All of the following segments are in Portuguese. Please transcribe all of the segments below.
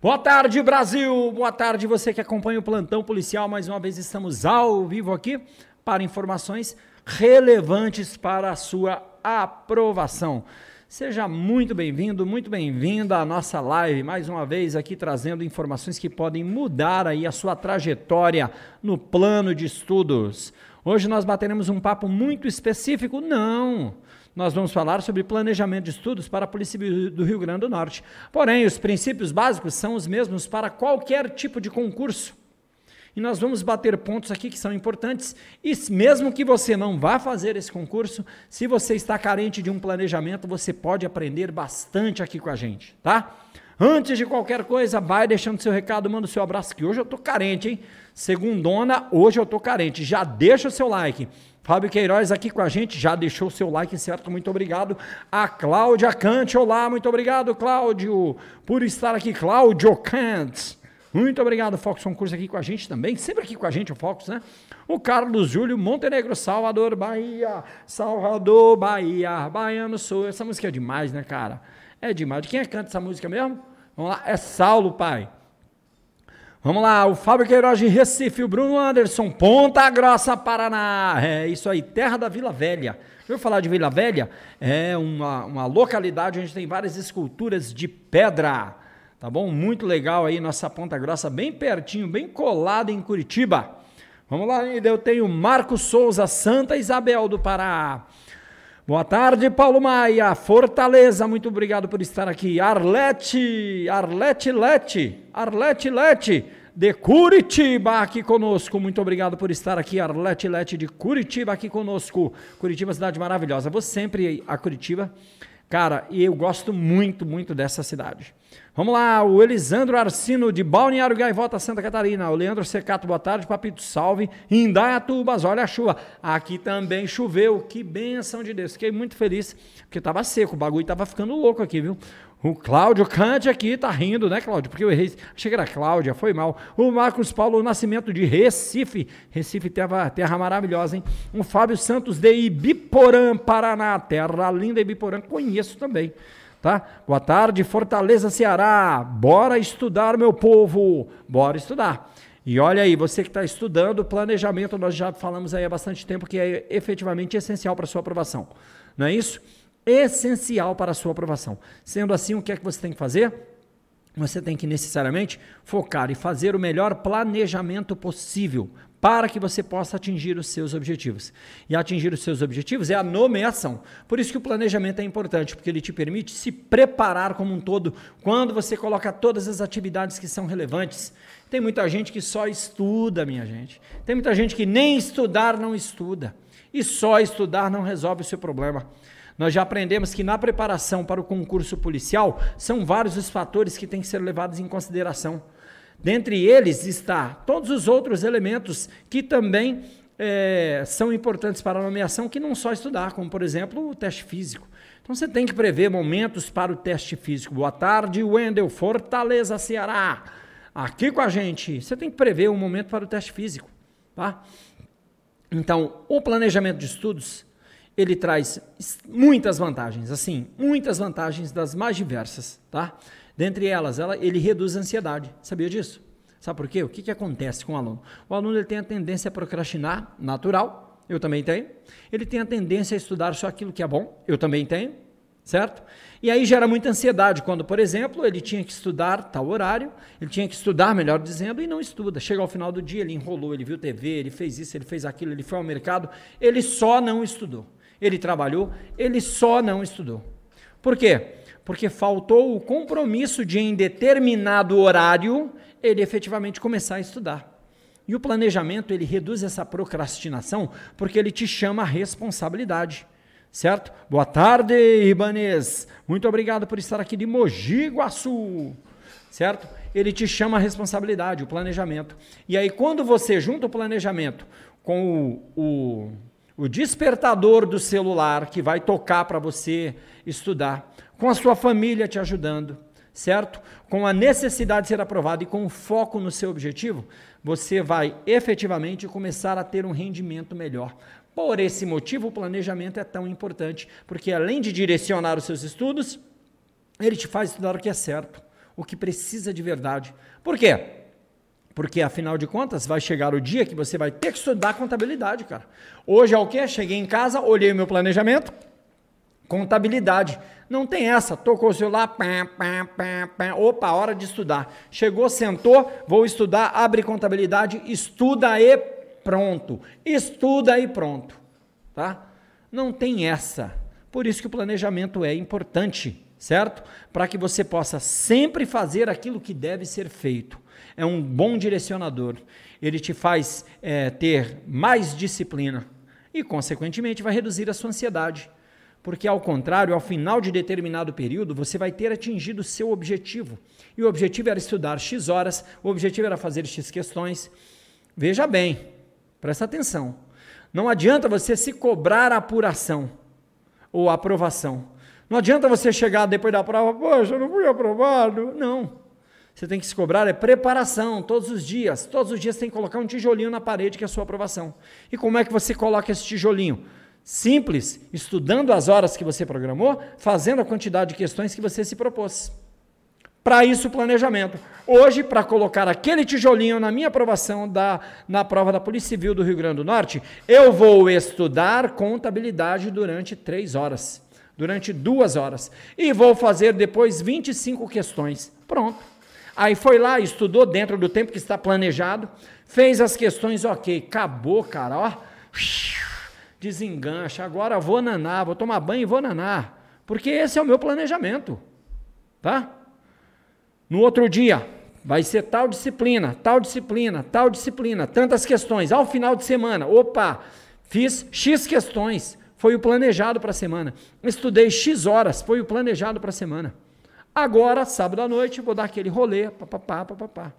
Boa tarde, Brasil! Boa tarde, você que acompanha o plantão policial. Mais uma vez estamos ao vivo aqui para informações relevantes para a sua aprovação. Seja muito bem-vindo, muito bem-vinda à nossa live, mais uma vez aqui trazendo informações que podem mudar aí a sua trajetória no plano de estudos. Hoje nós bateremos um papo muito específico, não nós vamos falar sobre planejamento de estudos para a Polícia do Rio Grande do Norte. Porém, os princípios básicos são os mesmos para qualquer tipo de concurso. E nós vamos bater pontos aqui que são importantes. E mesmo que você não vá fazer esse concurso, se você está carente de um planejamento, você pode aprender bastante aqui com a gente, tá? Antes de qualquer coisa, vai deixando seu recado, manda o seu abraço, que hoje eu tô carente, hein? Segundona, hoje eu tô carente. Já deixa o seu like. Fábio Queiroz aqui com a gente, já deixou o seu like, certo? Muito obrigado. A Cláudia Cante, olá, muito obrigado, Cláudio, por estar aqui. Cláudio Cante, muito obrigado, Fox Concurso aqui com a gente também, sempre aqui com a gente o Fox, né? O Carlos Júlio Montenegro, Salvador, Bahia, Salvador, Bahia, Baiano sou. Essa música é demais, né, cara? É demais. Quem é que canta essa música mesmo? Vamos lá, é Saulo, pai. Vamos lá, o Fábio Queiroz de Recife, o Bruno Anderson, Ponta Grossa, Paraná. É isso aí, terra da Vila Velha. Eu falar de Vila Velha, é uma, uma localidade onde tem várias esculturas de pedra. Tá bom? Muito legal aí, nossa Ponta Grossa, bem pertinho, bem colada em Curitiba. Vamos lá, eu tenho Marcos Souza, Santa Isabel do Pará. Boa tarde, Paulo Maia, Fortaleza, muito obrigado por estar aqui. Arlete, Arlete Lete, Arlete Lete, de Curitiba aqui conosco. Muito obrigado por estar aqui, Arlete Lete de Curitiba aqui conosco. Curitiba, cidade maravilhosa. Vou sempre a Curitiba, cara, e eu gosto muito, muito dessa cidade. Vamos lá, o Elisandro Arcino de Balneário Gaivota, Santa Catarina. O Leandro Secato, boa tarde. Papito, salve. Indaiatubas, olha a chuva. Aqui também choveu, que benção de Deus. Fiquei muito feliz, porque estava seco, o bagulho estava ficando louco aqui, viu? O Cláudio Cante aqui tá rindo, né, Cláudio? Porque eu errei. Achei que era Cláudia, foi mal. O Marcos Paulo Nascimento de Recife. Recife, terra, terra maravilhosa, hein? O Fábio Santos de Ibiporã, Paraná. Terra linda, Ibiporã. Conheço também tá? Boa tarde, Fortaleza, Ceará. Bora estudar, meu povo. Bora estudar. E olha aí, você que está estudando, planejamento, nós já falamos aí há bastante tempo que é efetivamente essencial para sua aprovação. Não é isso? Essencial para a sua aprovação. Sendo assim, o que é que você tem que fazer? Você tem que necessariamente focar e fazer o melhor planejamento possível para que você possa atingir os seus objetivos. E atingir os seus objetivos é a nomeação. Por isso que o planejamento é importante, porque ele te permite se preparar como um todo quando você coloca todas as atividades que são relevantes. Tem muita gente que só estuda, minha gente. Tem muita gente que nem estudar não estuda. E só estudar não resolve o seu problema. Nós já aprendemos que na preparação para o concurso policial são vários os fatores que têm que ser levados em consideração. Dentre eles está todos os outros elementos que também é, são importantes para a nomeação, que não só estudar, como por exemplo o teste físico. Então você tem que prever momentos para o teste físico. Boa tarde, Wendel, Fortaleza, Ceará. Aqui com a gente. Você tem que prever um momento para o teste físico. Tá? Então, o planejamento de estudos, ele traz muitas vantagens, assim, muitas vantagens das mais diversas, tá? Dentre elas, ela, ele reduz a ansiedade. Sabia disso? Sabe por quê? O que, que acontece com o aluno? O aluno ele tem a tendência a procrastinar, natural, eu também tenho. Ele tem a tendência a estudar só aquilo que é bom, eu também tenho, certo? E aí gera muita ansiedade quando, por exemplo, ele tinha que estudar tal horário, ele tinha que estudar, melhor dizendo, e não estuda. Chega ao final do dia, ele enrolou, ele viu TV, ele fez isso, ele fez aquilo, ele foi ao mercado, ele só não estudou. Ele trabalhou, ele só não estudou. Por quê? porque faltou o compromisso de, em determinado horário, ele efetivamente começar a estudar. E o planejamento, ele reduz essa procrastinação, porque ele te chama a responsabilidade. Certo? Boa tarde, Ibanês. Muito obrigado por estar aqui de Mogi Guaçu. Certo? Ele te chama a responsabilidade, o planejamento. E aí, quando você junta o planejamento com o, o, o despertador do celular que vai tocar para você estudar, com a sua família te ajudando, certo? Com a necessidade de ser aprovado e com o foco no seu objetivo, você vai efetivamente começar a ter um rendimento melhor. Por esse motivo, o planejamento é tão importante, porque além de direcionar os seus estudos, ele te faz estudar o que é certo. o que precisa de verdade. Por quê? Porque afinal de contas, vai chegar o dia que você vai ter que estudar contabilidade, cara. Hoje é o quê? Cheguei em casa, olhei o meu planejamento, contabilidade. Não tem essa. Tocou o celular, pá, pá, pá, pá. opa, hora de estudar. Chegou, sentou, vou estudar, abre contabilidade, estuda e pronto. Estuda e pronto, tá? Não tem essa. Por isso que o planejamento é importante, certo? Para que você possa sempre fazer aquilo que deve ser feito. É um bom direcionador. Ele te faz é, ter mais disciplina e, consequentemente, vai reduzir a sua ansiedade. Porque, ao contrário, ao final de determinado período, você vai ter atingido o seu objetivo. E o objetivo era estudar X horas, o objetivo era fazer X questões. Veja bem, presta atenção. Não adianta você se cobrar a apuração ou aprovação. Não adianta você chegar depois da prova, poxa, eu não fui aprovado. Não. Você tem que se cobrar é preparação todos os dias. Todos os dias você tem que colocar um tijolinho na parede que é a sua aprovação. E como é que você coloca esse tijolinho? Simples, estudando as horas que você programou, fazendo a quantidade de questões que você se propôs. Para isso, planejamento. Hoje, para colocar aquele tijolinho na minha aprovação da, na prova da Polícia Civil do Rio Grande do Norte, eu vou estudar contabilidade durante três horas, durante duas horas. E vou fazer depois 25 questões. Pronto. Aí foi lá, estudou dentro do tempo que está planejado, fez as questões, ok, acabou, cara, ó. Desengancha, agora vou nanar, vou tomar banho e vou nanar. Porque esse é o meu planejamento. Tá? No outro dia, vai ser tal disciplina, tal disciplina, tal disciplina, tantas questões. Ao final de semana, opa, fiz X questões, foi o planejado para a semana. Estudei X horas, foi o planejado para a semana. Agora, sábado à noite, vou dar aquele rolê, papapá, papapá.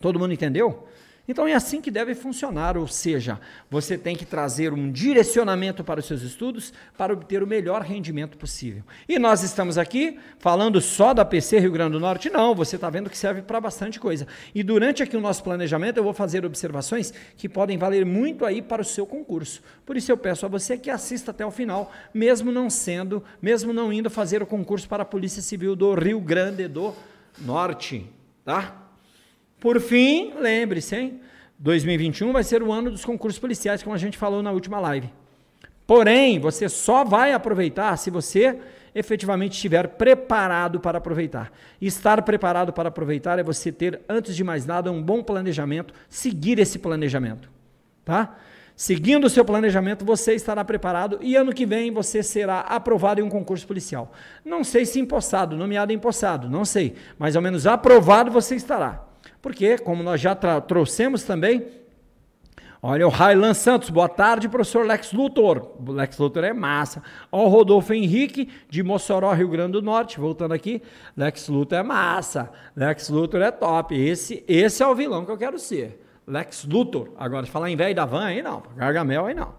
Todo mundo entendeu? Então é assim que deve funcionar, ou seja, você tem que trazer um direcionamento para os seus estudos para obter o melhor rendimento possível. E nós estamos aqui falando só da PC Rio Grande do Norte? Não, você está vendo que serve para bastante coisa. E durante aqui o nosso planejamento eu vou fazer observações que podem valer muito aí para o seu concurso. Por isso eu peço a você que assista até o final, mesmo não sendo, mesmo não indo fazer o concurso para a Polícia Civil do Rio Grande do Norte, tá? Por fim, lembre-se, hein? 2021 vai ser o ano dos concursos policiais, como a gente falou na última live. Porém, você só vai aproveitar se você efetivamente estiver preparado para aproveitar. Estar preparado para aproveitar é você ter, antes de mais nada, um bom planejamento, seguir esse planejamento, tá? Seguindo o seu planejamento, você estará preparado e ano que vem você será aprovado em um concurso policial. Não sei se empossado, nomeado empossado, não sei, mas ao menos aprovado você estará. Porque, como nós já trouxemos também, olha o Railan Santos, boa tarde, professor Lex Luthor. Lex Luthor é massa. Ó, o Rodolfo Henrique, de Mossoró, Rio Grande do Norte, voltando aqui. Lex Luthor é massa. Lex Luthor é top. Esse, esse é o vilão que eu quero ser. Lex Luthor. Agora, falar em velho da van aí não, Gargamel aí não.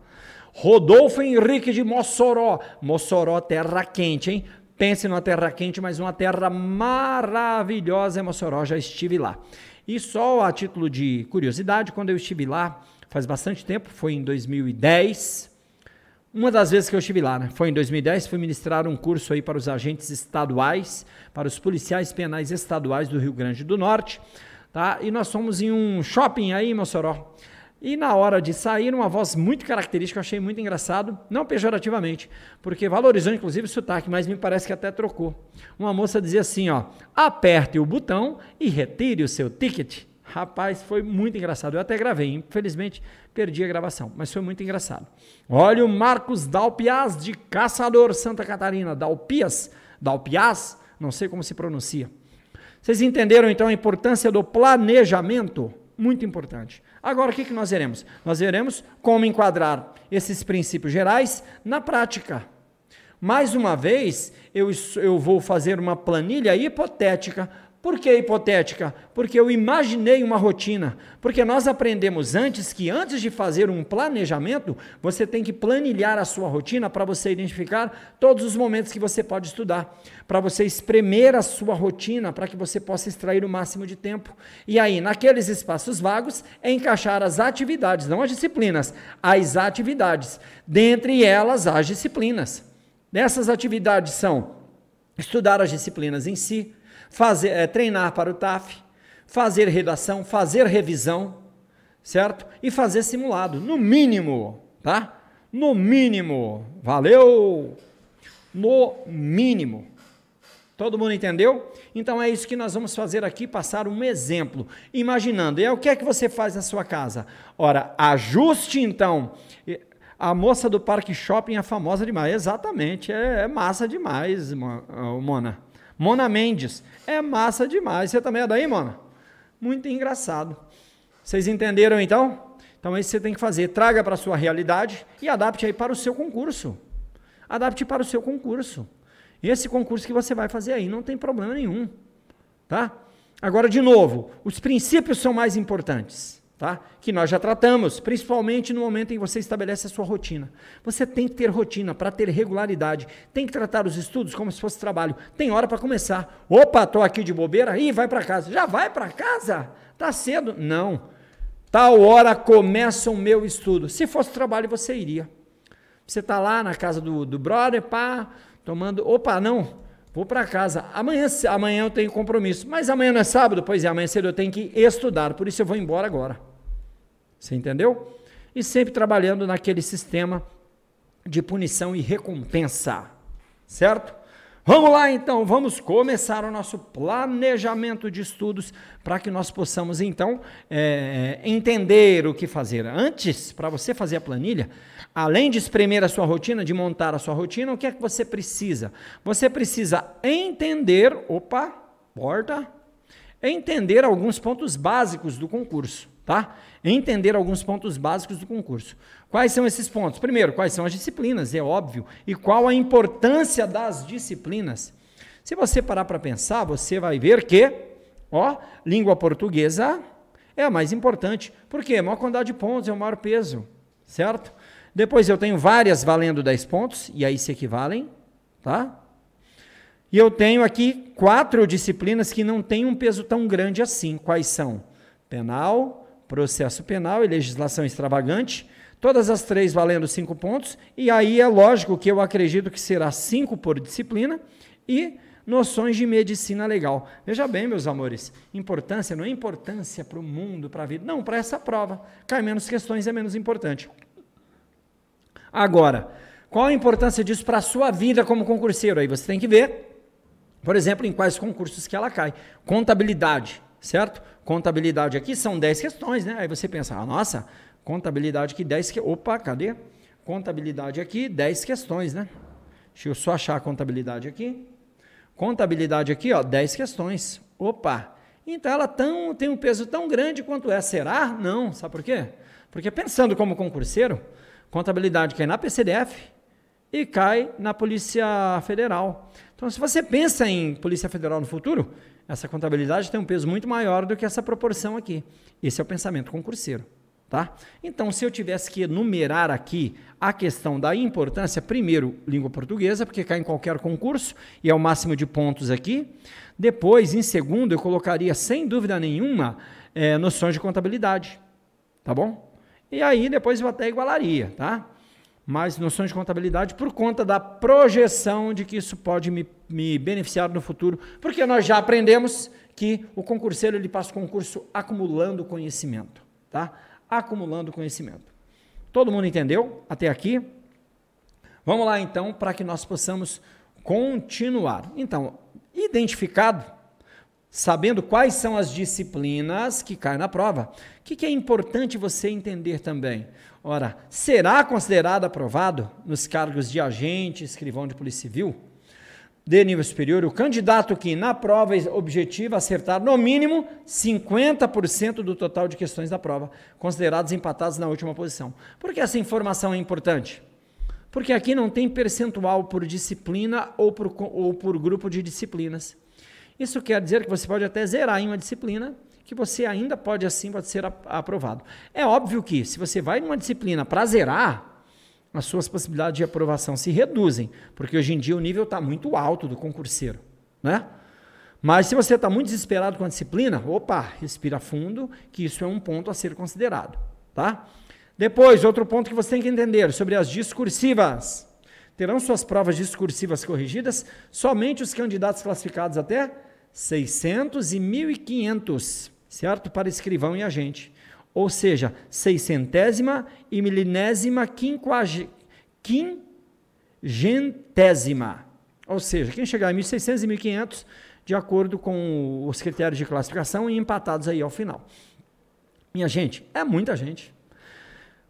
Rodolfo Henrique de Mossoró. Mossoró, terra quente, hein? Pense numa terra quente, mas uma terra maravilhosa é Mossoró, já estive lá. E só a título de curiosidade, quando eu estive lá, faz bastante tempo, foi em 2010. Uma das vezes que eu estive lá, né? Foi em 2010, fui ministrar um curso aí para os agentes estaduais, para os policiais penais estaduais do Rio Grande do Norte, tá? E nós fomos em um shopping aí em Mossoró. E na hora de sair, uma voz muito característica, eu achei muito engraçado, não pejorativamente, porque valorizou inclusive o sotaque, mas me parece que até trocou. Uma moça dizia assim, ó, aperte o botão e retire o seu ticket. Rapaz, foi muito engraçado. Eu até gravei, infelizmente perdi a gravação, mas foi muito engraçado. Olha o Marcos Dalpias de Caçador, Santa Catarina. Dalpias, Dalpias, não sei como se pronuncia. Vocês entenderam então a importância do planejamento? Muito importante. Agora, o que, que nós veremos? Nós veremos como enquadrar esses princípios gerais na prática. Mais uma vez, eu, eu vou fazer uma planilha hipotética por que hipotética? Porque eu imaginei uma rotina. Porque nós aprendemos antes que antes de fazer um planejamento, você tem que planilhar a sua rotina para você identificar todos os momentos que você pode estudar, para você espremer a sua rotina para que você possa extrair o máximo de tempo. E aí, naqueles espaços vagos, é encaixar as atividades, não as disciplinas, as atividades. Dentre elas, as disciplinas. Dessas atividades são estudar as disciplinas em si, fazer, é, treinar para o TAF, fazer redação, fazer revisão, certo? E fazer simulado, no mínimo, tá? No mínimo. Valeu! No mínimo. Todo mundo entendeu? Então é isso que nós vamos fazer aqui, passar um exemplo. Imaginando, e é o que é que você faz na sua casa? Ora, ajuste então. A moça do Parque Shopping é famosa demais. Exatamente, é, é massa demais, Mona. Mona Mendes. É massa demais. Você também é daí, Mona? Muito engraçado. Vocês entenderam então? Então é isso você tem que fazer. Traga para a sua realidade e adapte aí para o seu concurso. Adapte para o seu concurso. Esse concurso que você vai fazer aí não tem problema nenhum, tá? Agora, de novo, os princípios são mais importantes, tá? Que nós já tratamos, principalmente no momento em que você estabelece a sua rotina. Você tem que ter rotina para ter regularidade. Tem que tratar os estudos como se fosse trabalho. Tem hora para começar. Opa, tô aqui de bobeira, e vai para casa. Já vai para casa? Tá cedo? Não. Tal hora começa o meu estudo. Se fosse trabalho, você iria. Você está lá na casa do, do brother, pá, tomando. Opa, não, vou para casa. Amanhã, amanhã eu tenho compromisso. Mas amanhã não é sábado? Pois é, amanhã cedo eu tenho que estudar. Por isso eu vou embora agora. Você entendeu? E sempre trabalhando naquele sistema de punição e recompensa. Certo? Vamos lá então, vamos começar o nosso planejamento de estudos para que nós possamos então é, entender o que fazer. Antes, para você fazer a planilha, além de espremer a sua rotina, de montar a sua rotina, o que é que você precisa? Você precisa entender, opa, porta, entender alguns pontos básicos do concurso, tá? Entender alguns pontos básicos do concurso. Quais são esses pontos? Primeiro, quais são as disciplinas, é óbvio, e qual a importância das disciplinas. Se você parar para pensar, você vai ver que, ó, língua portuguesa é a mais importante. Por quê? A maior quantidade de pontos, é o maior peso, certo? Depois eu tenho várias valendo 10 pontos, e aí se equivalem, tá? E eu tenho aqui quatro disciplinas que não têm um peso tão grande assim. Quais são? Penal, processo penal e legislação extravagante. Todas as três valendo cinco pontos, e aí é lógico que eu acredito que será cinco por disciplina e noções de medicina legal. Veja bem, meus amores, importância não é importância para o mundo, para a vida, não, para essa prova. Cai menos questões é menos importante. Agora, qual a importância disso para a sua vida como concurseiro? Aí você tem que ver, por exemplo, em quais concursos que ela cai. Contabilidade, certo? Contabilidade aqui são 10 questões, né? Aí você pensa, ah, nossa, Contabilidade aqui, 10 que... Opa, cadê? Contabilidade aqui, 10 questões, né? Deixa eu só achar a contabilidade aqui. Contabilidade aqui, ó, 10 questões. Opa! Então ela tão, tem um peso tão grande quanto é. Será? Não. Sabe por quê? Porque pensando como concurseiro, contabilidade cai na PCDF e cai na Polícia Federal. Então, se você pensa em Polícia Federal no futuro, essa contabilidade tem um peso muito maior do que essa proporção aqui. Esse é o pensamento concurseiro. Tá? Então, se eu tivesse que enumerar aqui a questão da importância, primeiro, língua portuguesa, porque cai em qualquer concurso e é o máximo de pontos aqui. Depois, em segundo, eu colocaria, sem dúvida nenhuma, é, noções de contabilidade. Tá bom? E aí, depois eu até igualaria, tá? Mas noções de contabilidade por conta da projeção de que isso pode me, me beneficiar no futuro, porque nós já aprendemos que o concurseiro ele passa o concurso acumulando conhecimento, tá? acumulando conhecimento. Todo mundo entendeu até aqui? Vamos lá então para que nós possamos continuar. Então, identificado, sabendo quais são as disciplinas que caem na prova, o que, que é importante você entender também? Ora, será considerado aprovado nos cargos de agente, escrivão de polícia civil? de nível superior, o candidato que na prova objetiva acertar no mínimo 50% do total de questões da prova, considerados empatados na última posição. Por que essa informação é importante? Porque aqui não tem percentual por disciplina ou por, ou por grupo de disciplinas. Isso quer dizer que você pode até zerar em uma disciplina, que você ainda pode assim pode ser aprovado. É óbvio que se você vai numa disciplina para zerar, as suas possibilidades de aprovação se reduzem, porque hoje em dia o nível está muito alto do concurseiro, né? Mas se você está muito desesperado com a disciplina, opa, respira fundo, que isso é um ponto a ser considerado, tá? Depois, outro ponto que você tem que entender sobre as discursivas. Terão suas provas discursivas corrigidas somente os candidatos classificados até 600 e 1.500, certo? Para escrivão e agente. Ou seja, seiscentésima e milinésima quinquagentésima. Ou seja, quem chegar em 1.600 e 1.500, de acordo com os critérios de classificação e empatados aí ao final. Minha gente, é muita gente.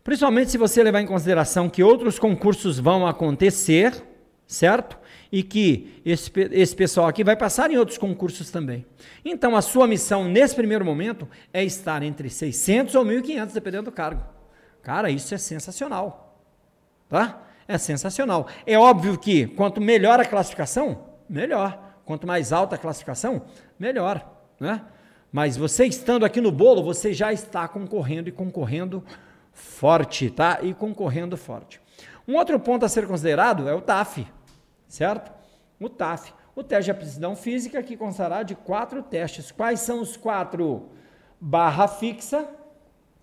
Principalmente se você levar em consideração que outros concursos vão acontecer, certo? E que esse, esse pessoal aqui vai passar em outros concursos também. Então, a sua missão nesse primeiro momento é estar entre 600 ou 1.500, dependendo do cargo. Cara, isso é sensacional. Tá? É sensacional. É óbvio que quanto melhor a classificação, melhor. Quanto mais alta a classificação, melhor. Né? Mas você estando aqui no bolo, você já está concorrendo e concorrendo forte, tá? E concorrendo forte. Um outro ponto a ser considerado é o TAF, certo? O TAF, o teste de aptidão física, que constará de quatro testes. Quais são os quatro? Barra fixa,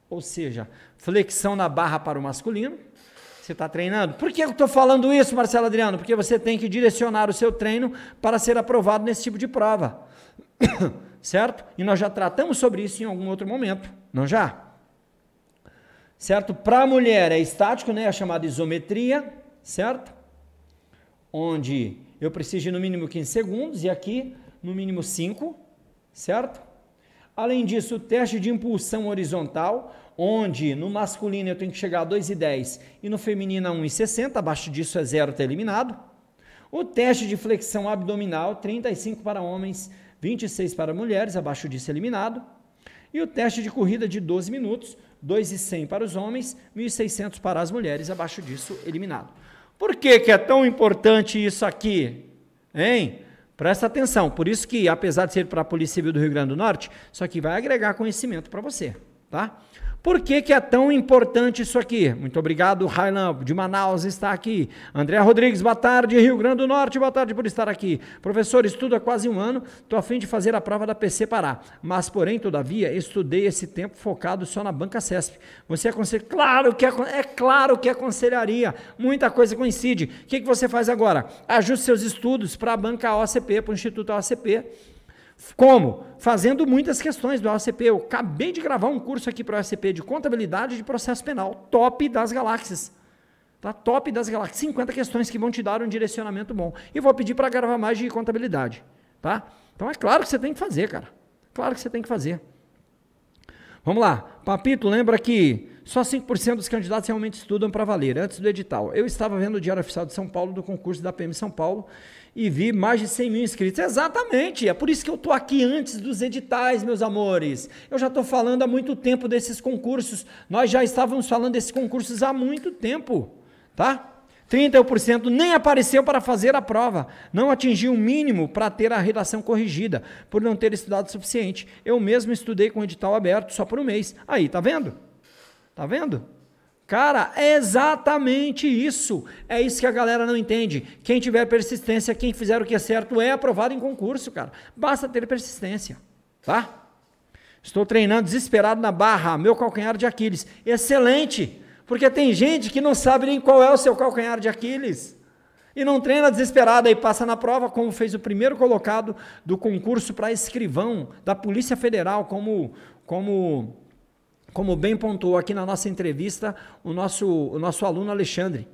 ou seja, flexão na barra para o masculino. Você está treinando? Por que eu estou falando isso, Marcelo Adriano? Porque você tem que direcionar o seu treino para ser aprovado nesse tipo de prova. certo? E nós já tratamos sobre isso em algum outro momento, não já? Certo? Para a mulher é estático, né? É chamada isometria, certo? Onde eu preciso de no mínimo 15 segundos e aqui no mínimo 5, certo? Além disso, o teste de impulsão horizontal, onde no masculino eu tenho que chegar a 2,10 e no feminino a 1,60, abaixo disso é zero, está eliminado. O teste de flexão abdominal, 35 para homens, 26 para mulheres, abaixo disso é eliminado. E o teste de corrida de 12 minutos, 2,100 para os homens, 1.600 para as mulheres, abaixo disso, eliminado. Por que, que é tão importante isso aqui? Hein? Presta atenção, por isso que, apesar de ser para a Polícia Civil do Rio Grande do Norte, isso aqui vai agregar conhecimento para você, tá? Por que, que é tão importante isso aqui? Muito obrigado, Railan, de Manaus, está aqui. André Rodrigues, boa tarde. Rio Grande do Norte, boa tarde por estar aqui. Professor, estudo há quase um ano, estou a fim de fazer a prova da PC Pará. Mas, porém, todavia, estudei esse tempo focado só na banca CESP. Você aconselha? Claro que é claro que aconselharia. Muita coisa coincide. O que, que você faz agora? Ajuste seus estudos para a banca OCP, para o Instituto OCP. Como? Fazendo muitas questões do OCP. Eu acabei de gravar um curso aqui para o OCP de contabilidade de processo penal, top das galáxias. Tá? Top das galáxias. 50 questões que vão te dar um direcionamento bom. E vou pedir para gravar mais de contabilidade. Tá? Então é claro que você tem que fazer, cara. Claro que você tem que fazer. Vamos lá. Papito, lembra que só 5% dos candidatos realmente estudam para valer, antes do edital. Eu estava vendo o Diário Oficial de São Paulo do concurso da PM São Paulo e vi mais de 100 mil inscritos. Exatamente, é por isso que eu estou aqui antes dos editais, meus amores. Eu já estou falando há muito tempo desses concursos. Nós já estávamos falando desses concursos há muito tempo, tá? 31% nem apareceu para fazer a prova, não atingiu o mínimo para ter a redação corrigida, por não ter estudado o suficiente. Eu mesmo estudei com o edital aberto só por um mês. Aí, tá vendo? Tá vendo? Cara, é exatamente isso. É isso que a galera não entende. Quem tiver persistência, quem fizer o que é certo, é aprovado em concurso, cara. Basta ter persistência, tá? Estou treinando desesperado na barra, meu calcanhar de Aquiles. Excelente, porque tem gente que não sabe nem qual é o seu calcanhar de Aquiles. E não treina desesperado e passa na prova, como fez o primeiro colocado do concurso para escrivão da Polícia Federal, como, como como bem pontuou aqui na nossa entrevista o nosso, o nosso aluno Alexandre.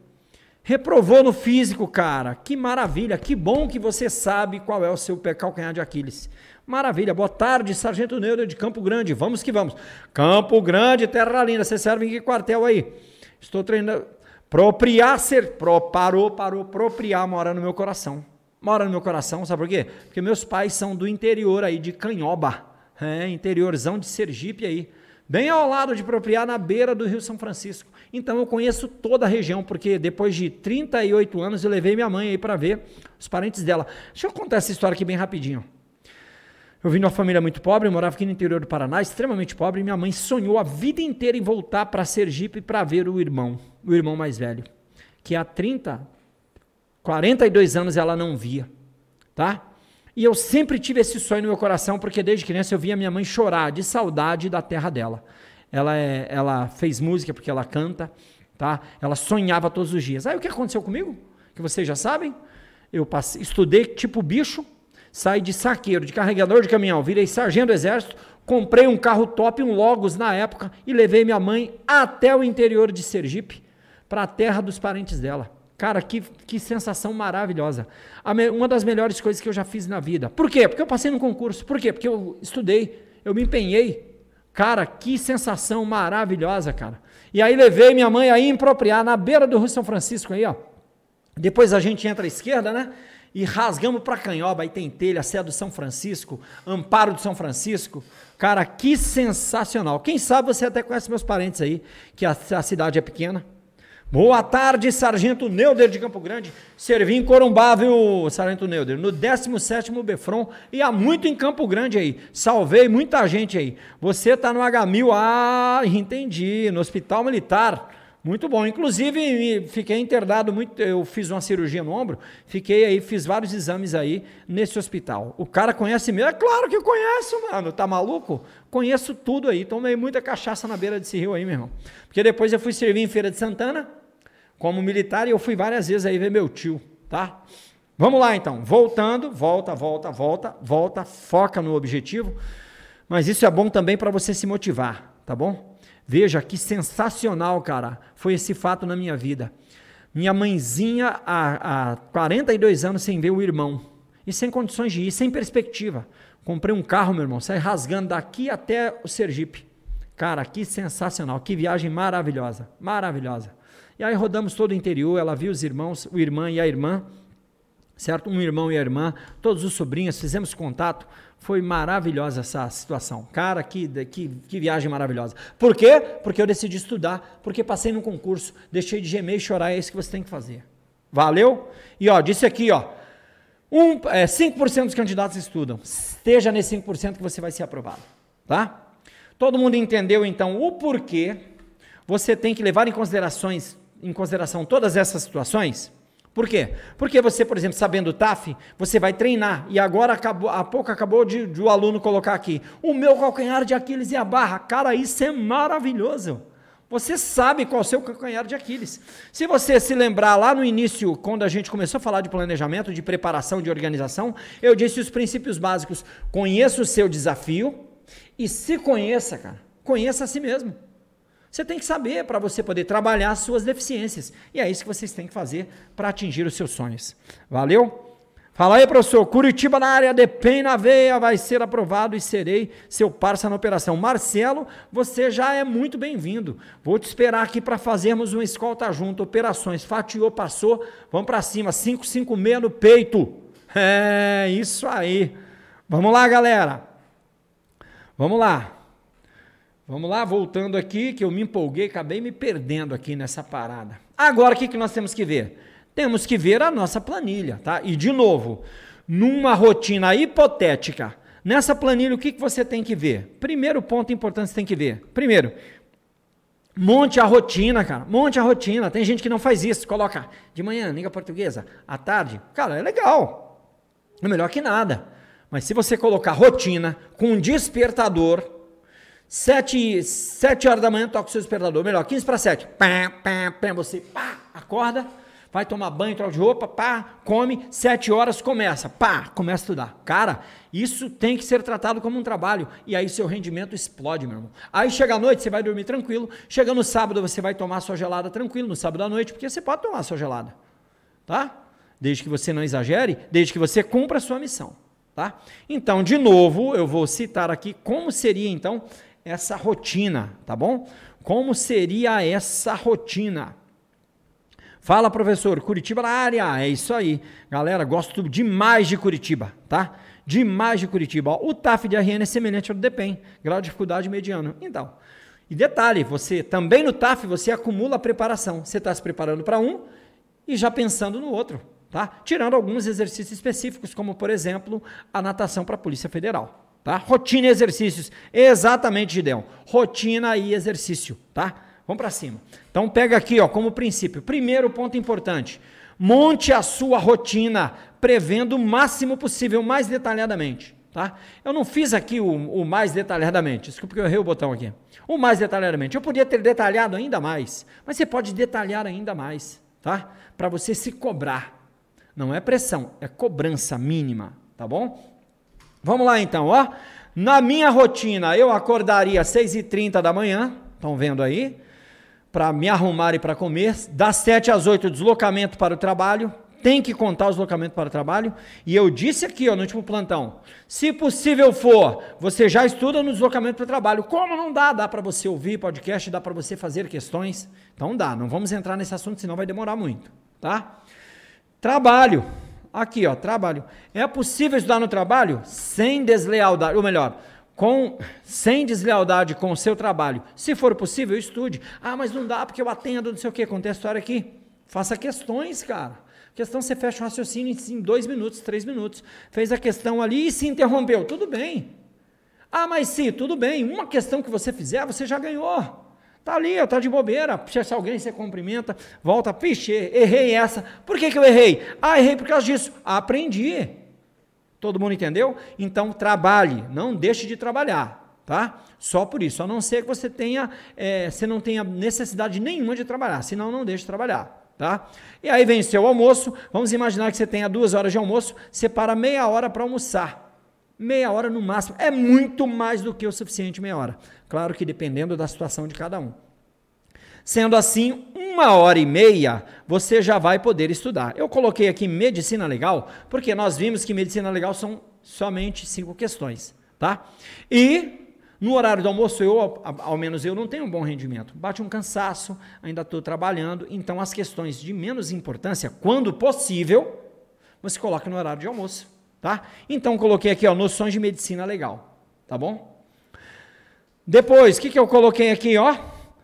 Reprovou no físico, cara. Que maravilha, que bom que você sabe qual é o seu calcanhar de Aquiles. Maravilha. Boa tarde, Sargento Neuro de Campo Grande. Vamos que vamos. Campo Grande, Terra Linda. Você serve em que quartel aí? Estou treinando. Propriar ser. Pro, parou, parou. Propriar mora no meu coração. Mora no meu coração, sabe por quê? Porque meus pais são do interior aí, de Canhoba. É, interiorzão de Sergipe aí bem ao lado de Propriar, na beira do Rio São Francisco. Então eu conheço toda a região, porque depois de 38 anos eu levei minha mãe aí para ver os parentes dela. Deixa eu contar essa história aqui bem rapidinho. Eu vim de uma família muito pobre, morava aqui no interior do Paraná, extremamente pobre, e minha mãe sonhou a vida inteira em voltar para Sergipe para ver o irmão, o irmão mais velho, que há 30, 42 anos ela não via, tá? E eu sempre tive esse sonho no meu coração, porque desde criança eu via minha mãe chorar de saudade da terra dela. Ela, é, ela fez música porque ela canta, tá? Ela sonhava todos os dias. Aí o que aconteceu comigo? Que vocês já sabem? Eu passei, estudei tipo bicho, Saí de saqueiro, de carregador de caminhão, virei sargento do exército, comprei um carro top, um Logos na época, e levei minha mãe até o interior de Sergipe, para a terra dos parentes dela. Cara, que, que sensação maravilhosa. Me, uma das melhores coisas que eu já fiz na vida. Por quê? Porque eu passei no concurso. Por quê? Porque eu estudei, eu me empenhei. Cara, que sensação maravilhosa, cara. E aí levei minha mãe aí impropriar na beira do Rio São Francisco aí, ó. Depois a gente entra à esquerda, né? e rasgamos para Canhoba, aí tem telha, Sé do São Francisco, Amparo do São Francisco. Cara, que sensacional. Quem sabe você até conhece meus parentes aí, que a, a cidade é pequena. Boa tarde, Sargento Neuder de Campo Grande. Servi em Corumbá, viu, Sargento Neuder? No 17º Befron e há muito em Campo Grande aí. Salvei muita gente aí. Você tá no H1000, ah, entendi, no Hospital Militar. Muito bom. Inclusive, fiquei internado muito. Eu fiz uma cirurgia no ombro, fiquei aí, fiz vários exames aí nesse hospital. O cara conhece mesmo? É claro que eu conheço, mano. Tá maluco? Conheço tudo aí. Tomei muita cachaça na beira desse rio aí, meu irmão. Porque depois eu fui servir em Feira de Santana como militar e eu fui várias vezes aí ver meu tio, tá? Vamos lá então. Voltando, volta, volta, volta, volta, foca no objetivo. Mas isso é bom também para você se motivar, tá bom? Veja que sensacional, cara, foi esse fato na minha vida. Minha mãezinha há, há 42 anos sem ver o irmão. E sem condições de ir, sem perspectiva. Comprei um carro, meu irmão, saí rasgando daqui até o Sergipe. Cara, que sensacional, que viagem maravilhosa, maravilhosa. E aí rodamos todo o interior, ela viu os irmãos, o irmão e a irmã, certo? Um irmão e a irmã, todos os sobrinhos, fizemos contato. Foi maravilhosa essa situação. Cara, que, que, que viagem maravilhosa. Por quê? Porque eu decidi estudar, porque passei num concurso, deixei de gemer e chorar, é isso que você tem que fazer. Valeu? E ó, disse aqui, ó, um, é, 5% dos candidatos estudam. Esteja nesse 5% que você vai ser aprovado. Tá? Todo mundo entendeu então o porquê você tem que levar em considerações em consideração todas essas situações? Por quê? Porque você, por exemplo, sabendo o TAF, você vai treinar. E agora, acabou, há pouco acabou de, de o aluno colocar aqui: o meu calcanhar de Aquiles e a barra. Cara, isso é maravilhoso. Você sabe qual é o seu calcanhar de Aquiles. Se você se lembrar lá no início, quando a gente começou a falar de planejamento, de preparação, de organização, eu disse os princípios básicos. Conheça o seu desafio e se conheça, cara. Conheça a si mesmo. Você tem que saber para você poder trabalhar as suas deficiências. E é isso que vocês têm que fazer para atingir os seus sonhos. Valeu? Fala aí, professor. Curitiba na área de PEN na veia vai ser aprovado e serei seu parça na operação. Marcelo, você já é muito bem-vindo. Vou te esperar aqui para fazermos uma escolta junto. Operações. Fatiou, passou. Vamos para cima. 556 no peito. É, isso aí. Vamos lá, galera. Vamos lá. Vamos lá, voltando aqui, que eu me empolguei, acabei me perdendo aqui nessa parada. Agora, o que, que nós temos que ver? Temos que ver a nossa planilha, tá? E, de novo, numa rotina hipotética, nessa planilha, o que, que você tem que ver? Primeiro ponto importante você tem que ver. Primeiro, monte a rotina, cara. Monte a rotina. Tem gente que não faz isso. Coloca de manhã, língua portuguesa, à tarde. Cara, é legal. É melhor que nada. Mas se você colocar rotina com um despertador, Sete, sete horas da manhã toca o seu despertador. Melhor, 15 para 7. Pá, pá, pá, você pá, acorda, vai tomar banho, troca de roupa, pá, come, sete horas começa, pá, começa a estudar. Cara, isso tem que ser tratado como um trabalho. E aí seu rendimento explode, meu irmão. Aí chega a noite, você vai dormir tranquilo. Chega no sábado, você vai tomar sua gelada tranquilo, no sábado à noite, porque você pode tomar sua gelada. Tá? Desde que você não exagere, desde que você cumpra a sua missão. Tá? Então, de novo, eu vou citar aqui como seria então essa rotina, tá bom? Como seria essa rotina? Fala, professor, Curitiba na área. É isso aí. Galera, gosto demais de Curitiba, tá? Demais de Curitiba. O TAF de RN é semelhante ao do DEPEN, grau de dificuldade mediano. Então, e detalhe, você também no TAF você acumula a preparação. Você está se preparando para um e já pensando no outro, tá? Tirando alguns exercícios específicos, como por exemplo, a natação para a Polícia Federal. Tá? Rotina e exercícios. Exatamente, Gideon. Rotina e exercício, tá? Vamos para cima. Então pega aqui, ó, como princípio. Primeiro ponto importante. Monte a sua rotina prevendo o máximo possível, mais detalhadamente. Tá? Eu não fiz aqui o, o, mais detalhadamente, desculpa que eu errei o botão aqui. O mais detalhadamente. Eu podia ter detalhado ainda mais, mas você pode detalhar ainda mais, tá? Para você se cobrar. Não é pressão, é cobrança mínima, tá bom? Vamos lá então, ó. Na minha rotina, eu acordaria às 6h30 da manhã, estão vendo aí, para me arrumar e para comer. Das 7 às 8, deslocamento para o trabalho. Tem que contar o deslocamento para o trabalho. E eu disse aqui, ó, no último plantão, se possível for, você já estuda no deslocamento para o trabalho. Como não dá? Dá para você ouvir podcast, dá para você fazer questões. Então dá, não vamos entrar nesse assunto, senão vai demorar muito, tá? Trabalho. Aqui, ó, trabalho. É possível estudar no trabalho sem deslealdade, ou melhor, com sem deslealdade com o seu trabalho. Se for possível, estude. Ah, mas não dá porque eu atendo, não sei o que. Conta a história aqui. Faça questões, cara. Questão você fecha o raciocínio em dois minutos, três minutos. Fez a questão ali e se interrompeu. Tudo bem. Ah, mas sim, tudo bem. Uma questão que você fizer, você já ganhou. Tá ali, está de bobeira. Se alguém você cumprimenta, volta, pixe, errei essa. Por que, que eu errei? Ah, errei por causa disso. Aprendi. Todo mundo entendeu? Então trabalhe, não deixe de trabalhar, tá? Só por isso, a não ser que você tenha, é, você não tenha necessidade nenhuma de trabalhar, senão não deixe de trabalhar, tá? E aí vem o seu almoço, vamos imaginar que você tenha duas horas de almoço, separa meia hora para almoçar. Meia hora no máximo, é muito mais do que o suficiente meia hora. Claro que dependendo da situação de cada um. Sendo assim, uma hora e meia você já vai poder estudar. Eu coloquei aqui medicina legal, porque nós vimos que medicina legal são somente cinco questões, tá? E no horário do almoço, eu, ao menos eu, não tenho um bom rendimento. Bate um cansaço, ainda estou trabalhando, então as questões de menos importância, quando possível, você coloca no horário de almoço, tá? Então coloquei aqui, ó, noções de medicina legal, tá bom? Depois, o que, que eu coloquei aqui, ó?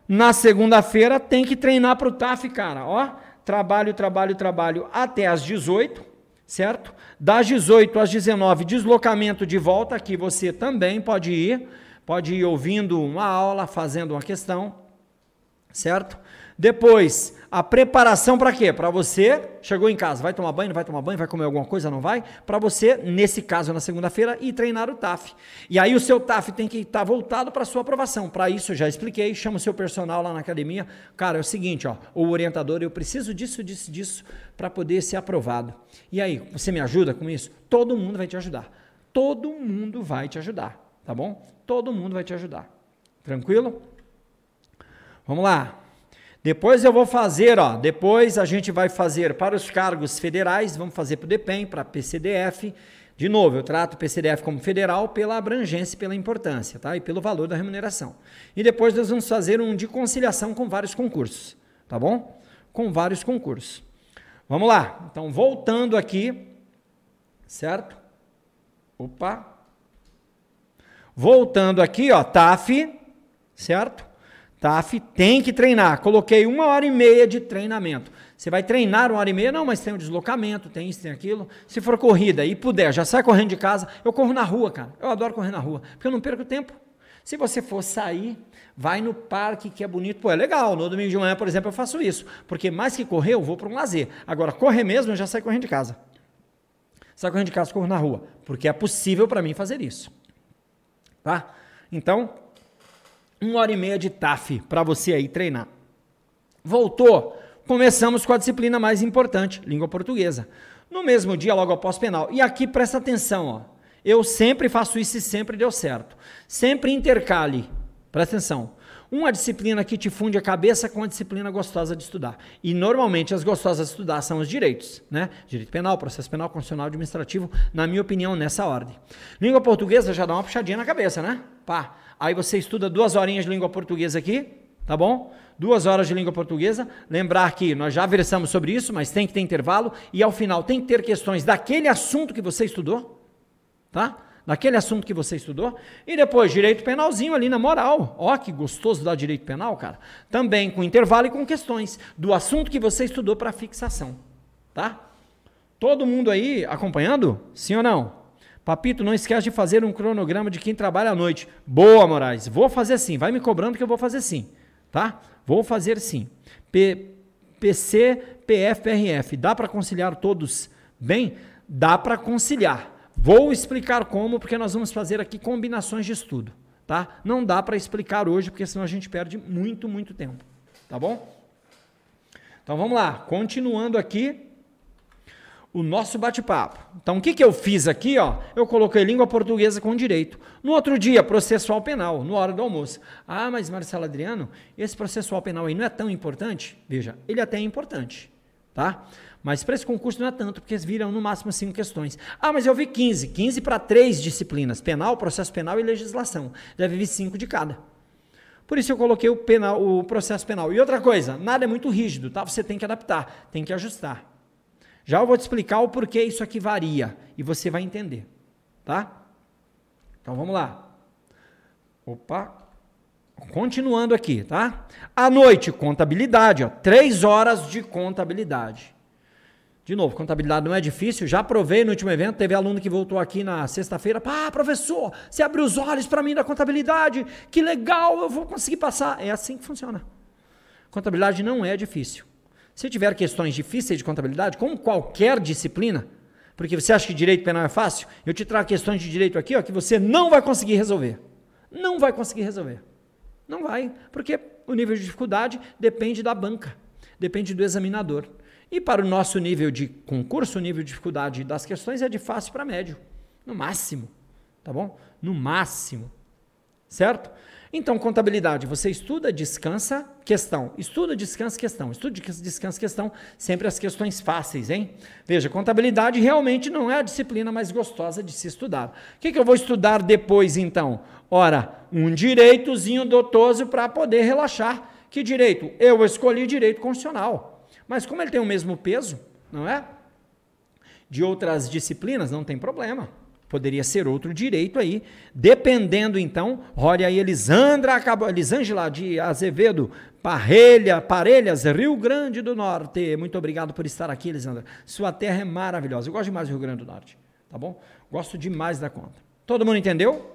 Na segunda-feira tem que treinar para o TAF, cara, ó. Trabalho, trabalho, trabalho até às 18, certo? Das 18 às 19, deslocamento de volta, aqui você também pode ir, pode ir ouvindo uma aula, fazendo uma questão, certo? Depois, a preparação para quê? Para você, chegou em casa, vai tomar banho, não vai tomar banho, vai comer alguma coisa, não vai? Para você, nesse caso, na segunda-feira, ir treinar o TAF. E aí o seu TAF tem que estar tá voltado para sua aprovação. Para isso, eu já expliquei, chama o seu personal lá na academia. Cara, é o seguinte, ó, o orientador, eu preciso disso, disso, disso, para poder ser aprovado. E aí, você me ajuda com isso? Todo mundo vai te ajudar. Todo mundo vai te ajudar, tá bom? Todo mundo vai te ajudar. Tranquilo? Vamos lá. Depois eu vou fazer, ó, depois a gente vai fazer para os cargos federais, vamos fazer para o DEPEN, para a PCDF. De novo, eu trato o PCDF como federal pela abrangência pela importância, tá? E pelo valor da remuneração. E depois nós vamos fazer um de conciliação com vários concursos, tá bom? Com vários concursos. Vamos lá. Então, voltando aqui, certo? Opa. Voltando aqui, ó, TAF, certo? TAF tem que treinar. Coloquei uma hora e meia de treinamento. Você vai treinar uma hora e meia? Não, mas tem o um deslocamento, tem isso, tem aquilo. Se for corrida e puder, já sai correndo de casa. Eu corro na rua, cara. Eu adoro correr na rua, porque eu não perco tempo. Se você for sair, vai no parque que é bonito. Pô, é legal. No domingo de manhã, por exemplo, eu faço isso. Porque mais que correr, eu vou para um lazer. Agora, correr mesmo, eu já saio correndo de casa. Sai correndo de casa, corro na rua. Porque é possível para mim fazer isso. Tá? Então, uma hora e meia de TAF para você aí treinar. Voltou. Começamos com a disciplina mais importante, língua portuguesa. No mesmo dia, logo após penal. E aqui presta atenção, ó. Eu sempre faço isso e sempre deu certo. Sempre intercale. Presta atenção. Uma disciplina que te funde a cabeça com a disciplina gostosa de estudar. E normalmente as gostosas de estudar são os direitos, né? Direito penal, processo penal, constitucional, administrativo, na minha opinião, nessa ordem. Língua portuguesa já dá uma puxadinha na cabeça, né? Pá. Aí você estuda duas horinhas de língua portuguesa aqui, tá bom? Duas horas de língua portuguesa. Lembrar que nós já versamos sobre isso, mas tem que ter intervalo. E ao final tem que ter questões daquele assunto que você estudou, tá? Daquele assunto que você estudou. E depois, direito penalzinho ali na moral. Ó, que gostoso dar direito penal, cara. Também com intervalo e com questões do assunto que você estudou para fixação, tá? Todo mundo aí acompanhando? Sim ou não? Papito, não esquece de fazer um cronograma de quem trabalha à noite. Boa, Moraes. Vou fazer sim. Vai me cobrando que eu vou fazer sim. Tá? Vou fazer sim. P, PC, PF, PRF. Dá para conciliar todos bem? Dá para conciliar. Vou explicar como, porque nós vamos fazer aqui combinações de estudo. Tá? Não dá para explicar hoje, porque senão a gente perde muito, muito tempo. Tá bom? Então vamos lá. Continuando aqui. O nosso bate-papo. Então, o que, que eu fiz aqui? Ó? Eu coloquei língua portuguesa com direito. No outro dia, processual penal, no hora do almoço. Ah, mas Marcelo Adriano, esse processual penal aí não é tão importante? Veja, ele até é importante, tá? Mas para esse concurso não é tanto, porque viram no máximo cinco questões. Ah, mas eu vi 15. 15 para três disciplinas: penal, processo penal e legislação. Deve vir cinco de cada. Por isso eu coloquei o, penal, o processo penal. E outra coisa, nada é muito rígido, tá? Você tem que adaptar, tem que ajustar. Já eu vou te explicar o porquê isso aqui varia e você vai entender, tá? Então vamos lá. Opa. Continuando aqui, tá? À noite, contabilidade, ó, três horas de contabilidade. De novo, contabilidade não é difícil, já provei no último evento, teve aluno que voltou aqui na sexta-feira, ah, professor, você abriu os olhos para mim da contabilidade, que legal, eu vou conseguir passar. É assim que funciona. Contabilidade não é difícil. Se tiver questões difíceis de contabilidade, como qualquer disciplina, porque você acha que direito penal é fácil, eu te trago questões de direito aqui ó, que você não vai conseguir resolver. Não vai conseguir resolver. Não vai, porque o nível de dificuldade depende da banca, depende do examinador. E para o nosso nível de concurso, o nível de dificuldade das questões é de fácil para médio, no máximo, tá bom? No máximo, certo? Então, contabilidade, você estuda, descansa, questão. Estuda, descansa, questão. Estuda, descansa, questão. Sempre as questões fáceis, hein? Veja, contabilidade realmente não é a disciplina mais gostosa de se estudar. O que, que eu vou estudar depois, então? Ora, um direitozinho dotoso para poder relaxar. Que direito? Eu escolhi direito constitucional. Mas como ele tem o mesmo peso, não é? De outras disciplinas, não tem problema. Poderia ser outro direito aí, dependendo então, olha aí Elisandra, Elisângela de Azevedo, Parelha, Parelhas, Rio Grande do Norte. Muito obrigado por estar aqui, Elisandra. Sua terra é maravilhosa. Eu gosto demais do Rio Grande do Norte, tá bom? Gosto demais da conta. Todo mundo entendeu?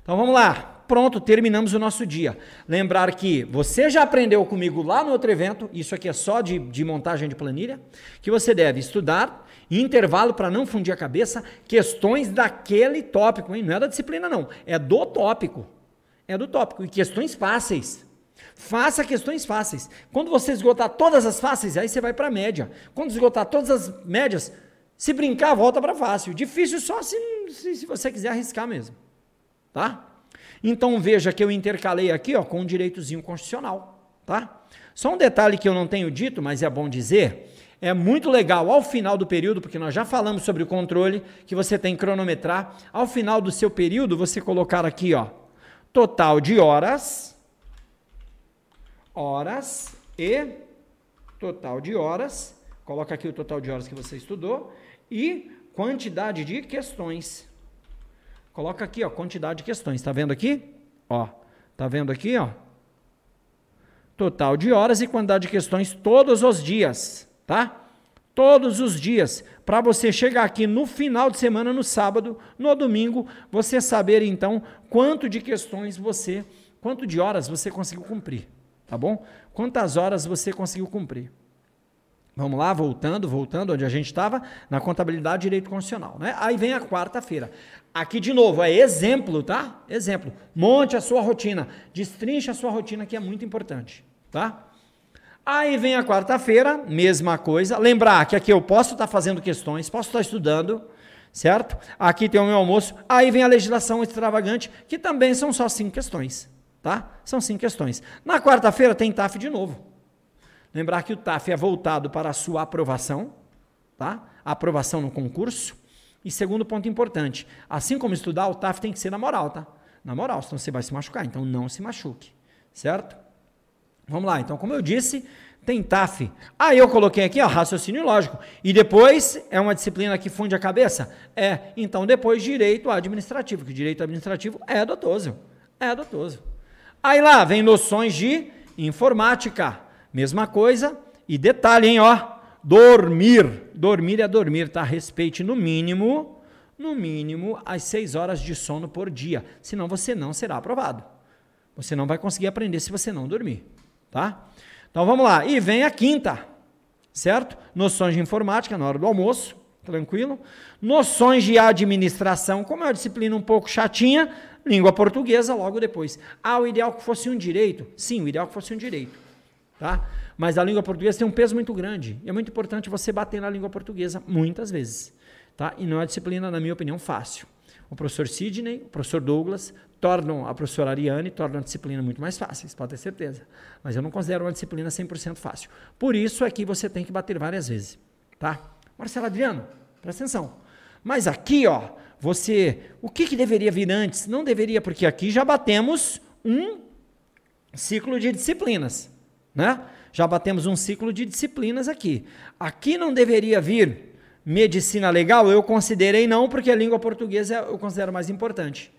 Então vamos lá. Pronto, terminamos o nosso dia. Lembrar que você já aprendeu comigo lá no outro evento, isso aqui é só de, de montagem de planilha, que você deve estudar, intervalo para não fundir a cabeça, questões daquele tópico, hein? não é da disciplina não, é do tópico. É do tópico. E questões fáceis. Faça questões fáceis. Quando você esgotar todas as fáceis, aí você vai para a média. Quando esgotar todas as médias, se brincar, volta para fácil. Difícil só se, se, se, você quiser arriscar mesmo. Tá? Então veja que eu intercalei aqui ó, com um direitozinho constitucional. Tá? Só um detalhe que eu não tenho dito, mas é bom dizer é muito legal ao final do período, porque nós já falamos sobre o controle, que você tem que cronometrar. Ao final do seu período, você colocar aqui, ó, total de horas, horas e total de horas, coloca aqui o total de horas que você estudou e quantidade de questões. Coloca aqui, ó, quantidade de questões. Está vendo aqui? Ó, tá vendo aqui, ó? Total de horas e quantidade de questões todos os dias tá? Todos os dias, para você chegar aqui no final de semana, no sábado, no domingo, você saber então quanto de questões você, quanto de horas você conseguiu cumprir, tá bom? Quantas horas você conseguiu cumprir. Vamos lá, voltando, voltando onde a gente estava, na contabilidade e direito constitucional, né? Aí vem a quarta-feira. Aqui de novo, é exemplo, tá? Exemplo. Monte a sua rotina, destrincha a sua rotina que é muito importante, tá? Aí vem a quarta-feira, mesma coisa. Lembrar que aqui eu posso estar fazendo questões, posso estar estudando, certo? Aqui tem o meu almoço. Aí vem a legislação extravagante, que também são só cinco questões, tá? São cinco questões. Na quarta-feira tem TAF de novo. Lembrar que o TAF é voltado para a sua aprovação, tá? A aprovação no concurso. E segundo ponto importante, assim como estudar, o TAF tem que ser na moral, tá? Na moral, senão você vai se machucar. Então não se machuque, certo? Vamos lá, então, como eu disse, tem TAF. Aí eu coloquei aqui, ó, raciocínio lógico. E depois é uma disciplina que funde a cabeça? É. Então, depois, direito administrativo, que direito administrativo é dotoso. É dotoso. Aí lá vem noções de informática. Mesma coisa. E detalhe, hein, ó. Dormir. Dormir é dormir, tá? Respeite no mínimo, no mínimo, as seis horas de sono por dia. Senão você não será aprovado. Você não vai conseguir aprender se você não dormir tá? Então vamos lá. E vem a quinta, certo? Noções de informática na hora do almoço, tranquilo. Noções de administração, como é uma disciplina um pouco chatinha, língua portuguesa logo depois. Ah, o ideal que fosse um direito? Sim, o ideal que fosse um direito. Tá? Mas a língua portuguesa tem um peso muito grande. E é muito importante você bater na língua portuguesa muitas vezes, tá? E não é uma disciplina, na minha opinião, fácil. O professor Sidney, o professor Douglas tornam a professora Ariane, tornam a disciplina muito mais fácil, pode ter certeza. Mas eu não considero uma disciplina 100% fácil. Por isso é que você tem que bater várias vezes, tá? Marcelo Adriano, presta atenção. Mas aqui, ó, você, o que, que deveria vir antes? Não deveria, porque aqui já batemos um ciclo de disciplinas, né? Já batemos um ciclo de disciplinas aqui. Aqui não deveria vir medicina legal? Eu considerei não, porque a língua portuguesa eu considero mais importante.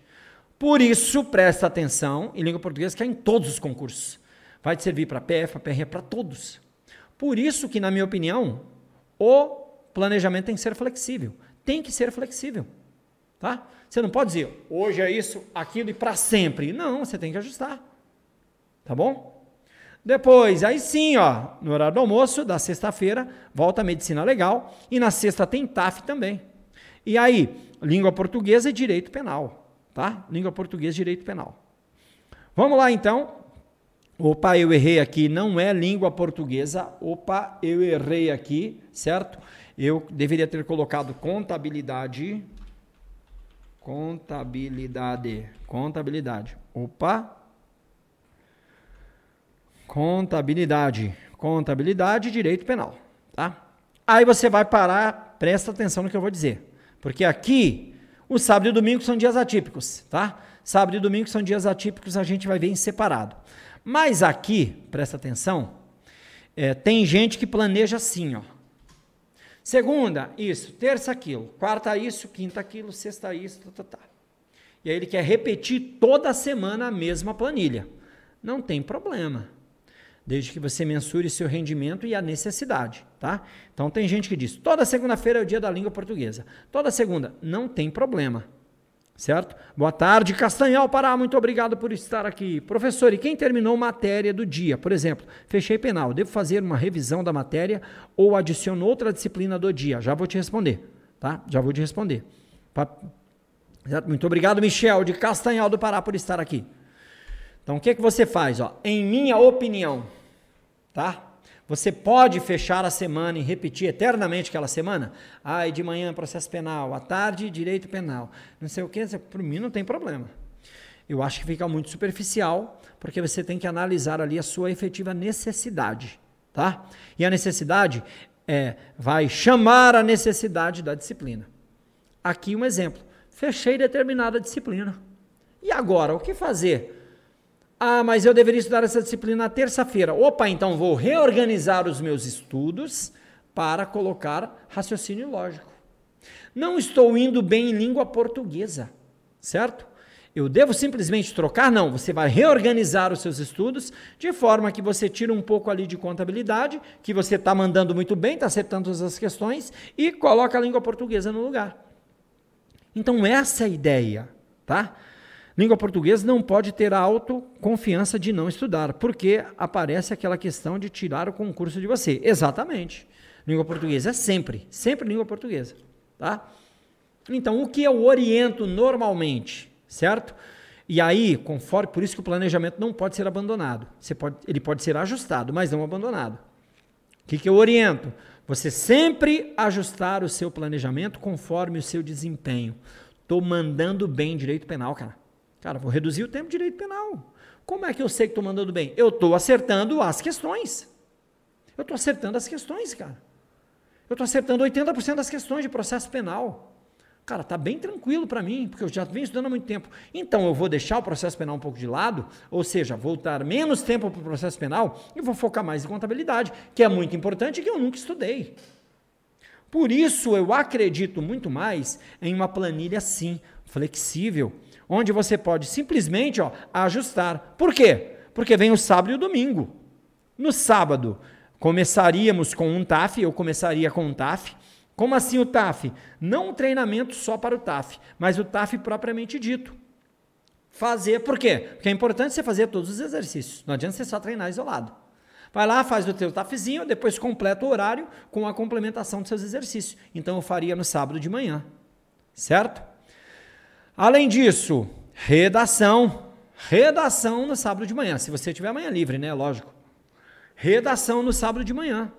Por isso, presta atenção em língua portuguesa, que é em todos os concursos. Vai te servir para PF, PR, para todos. Por isso que, na minha opinião, o planejamento tem que ser flexível. Tem que ser flexível. Tá? Você não pode dizer, hoje é isso, aquilo e para sempre. Não, você tem que ajustar. Tá bom? Depois, aí sim, ó, no horário do almoço, da sexta-feira, volta a medicina legal. E na sexta tem TAF também. E aí, língua portuguesa e direito penal. Tá? Língua portuguesa e direito penal. Vamos lá então. Opa, eu errei aqui, não é língua portuguesa. Opa, eu errei aqui, certo? Eu deveria ter colocado contabilidade. Contabilidade. Contabilidade. Opa, Contabilidade. Contabilidade e direito penal. Tá? Aí você vai parar, presta atenção no que eu vou dizer. Porque aqui, o sábado e o domingo são dias atípicos, tá? Sábado e domingo são dias atípicos, a gente vai ver em separado. Mas aqui, presta atenção, é, tem gente que planeja assim, ó. Segunda, isso. Terça, aquilo. Quarta, isso. Quinta, aquilo. Sexta, isso. Tá, tá, tá. E aí ele quer repetir toda semana a mesma planilha. Não tem problema desde que você mensure seu rendimento e a necessidade, tá? Então tem gente que diz: "Toda segunda-feira é o dia da língua portuguesa". Toda segunda, não tem problema. Certo? Boa tarde, Castanhal Pará, muito obrigado por estar aqui. Professor, e quem terminou matéria do dia? Por exemplo, fechei penal, devo fazer uma revisão da matéria ou adiciono outra disciplina do dia? Já vou te responder, tá? Já vou te responder. Muito obrigado, Michel, de Castanhal do Pará, por estar aqui. Então, o que, que você faz? Ó? Em minha opinião, tá? Você pode fechar a semana e repetir eternamente aquela semana? Ai, de manhã processo penal, à tarde direito penal, não sei o que, para mim não tem problema. Eu acho que fica muito superficial, porque você tem que analisar ali a sua efetiva necessidade, tá? E a necessidade é, vai chamar a necessidade da disciplina. Aqui um exemplo. Fechei determinada disciplina. E agora, o que fazer? Ah, mas eu deveria estudar essa disciplina na terça-feira. Opa, então vou reorganizar os meus estudos para colocar raciocínio lógico. Não estou indo bem em língua portuguesa, certo? Eu devo simplesmente trocar? Não, você vai reorganizar os seus estudos de forma que você tira um pouco ali de contabilidade, que você está mandando muito bem, está acertando todas as questões, e coloca a língua portuguesa no lugar. Então, essa é a ideia, tá? Língua portuguesa não pode ter a autoconfiança de não estudar, porque aparece aquela questão de tirar o concurso de você. Exatamente. Língua portuguesa é sempre, sempre língua portuguesa, tá? Então, o que eu oriento normalmente, certo? E aí, conforme, por isso que o planejamento não pode ser abandonado. Você pode, ele pode ser ajustado, mas não abandonado. O que, que eu oriento? Você sempre ajustar o seu planejamento conforme o seu desempenho. Estou mandando bem direito penal, cara. Cara, vou reduzir o tempo de direito penal. Como é que eu sei que estou mandando bem? Eu estou acertando as questões. Eu estou acertando as questões, cara. Eu estou acertando 80% das questões de processo penal. Cara, tá bem tranquilo para mim, porque eu já venho estudando há muito tempo. Então eu vou deixar o processo penal um pouco de lado, ou seja, voltar menos tempo para o processo penal e vou focar mais em contabilidade, que é muito importante e que eu nunca estudei. Por isso eu acredito muito mais em uma planilha assim, flexível, onde você pode simplesmente ó, ajustar. Por quê? Porque vem o sábado e o domingo. No sábado, começaríamos com um TAF, eu começaria com um TAF. Como assim o TAF? Não um treinamento só para o TAF, mas o TAF propriamente dito. Fazer, por quê? Porque é importante você fazer todos os exercícios. Não adianta você só treinar isolado. Vai lá, faz o teu TAFzinho, depois completa o horário com a complementação dos seus exercícios. Então eu faria no sábado de manhã. Certo? Além disso, redação. Redação no sábado de manhã, se você tiver amanhã livre, né? Lógico. Redação no sábado de manhã.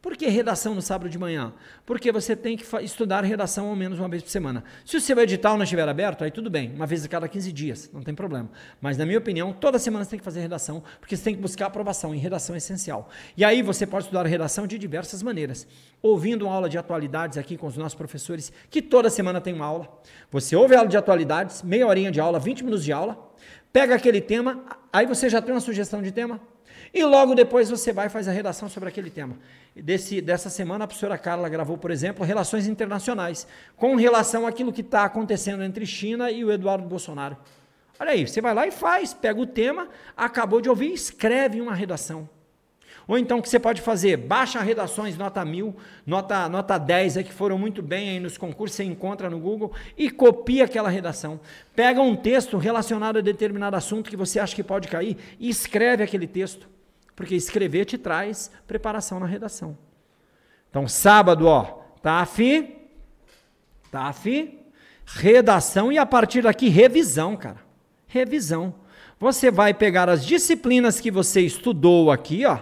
Por que redação no sábado de manhã? Porque você tem que estudar redação ao menos uma vez por semana. Se o seu edital não estiver aberto, aí tudo bem, uma vez a cada 15 dias, não tem problema. Mas, na minha opinião, toda semana você tem que fazer redação, porque você tem que buscar aprovação, e redação é essencial. E aí você pode estudar redação de diversas maneiras. Ouvindo uma aula de atualidades aqui com os nossos professores, que toda semana tem uma aula. Você ouve a aula de atualidades, meia horinha de aula, 20 minutos de aula, pega aquele tema, aí você já tem uma sugestão de tema, e logo depois você vai e faz a redação sobre aquele tema. Desse, dessa semana, a professora Carla gravou, por exemplo, Relações Internacionais, com relação àquilo que está acontecendo entre China e o Eduardo Bolsonaro. Olha aí, você vai lá e faz, pega o tema, acabou de ouvir, escreve uma redação. Ou então o que você pode fazer? Baixa redações nota 1000, nota, nota 10, é, que foram muito bem aí nos concursos, você encontra no Google, e copia aquela redação. Pega um texto relacionado a determinado assunto que você acha que pode cair e escreve aquele texto. Porque escrever te traz preparação na redação. Então, sábado, ó, TAF, TAF, redação e a partir daqui revisão, cara. Revisão. Você vai pegar as disciplinas que você estudou aqui, ó,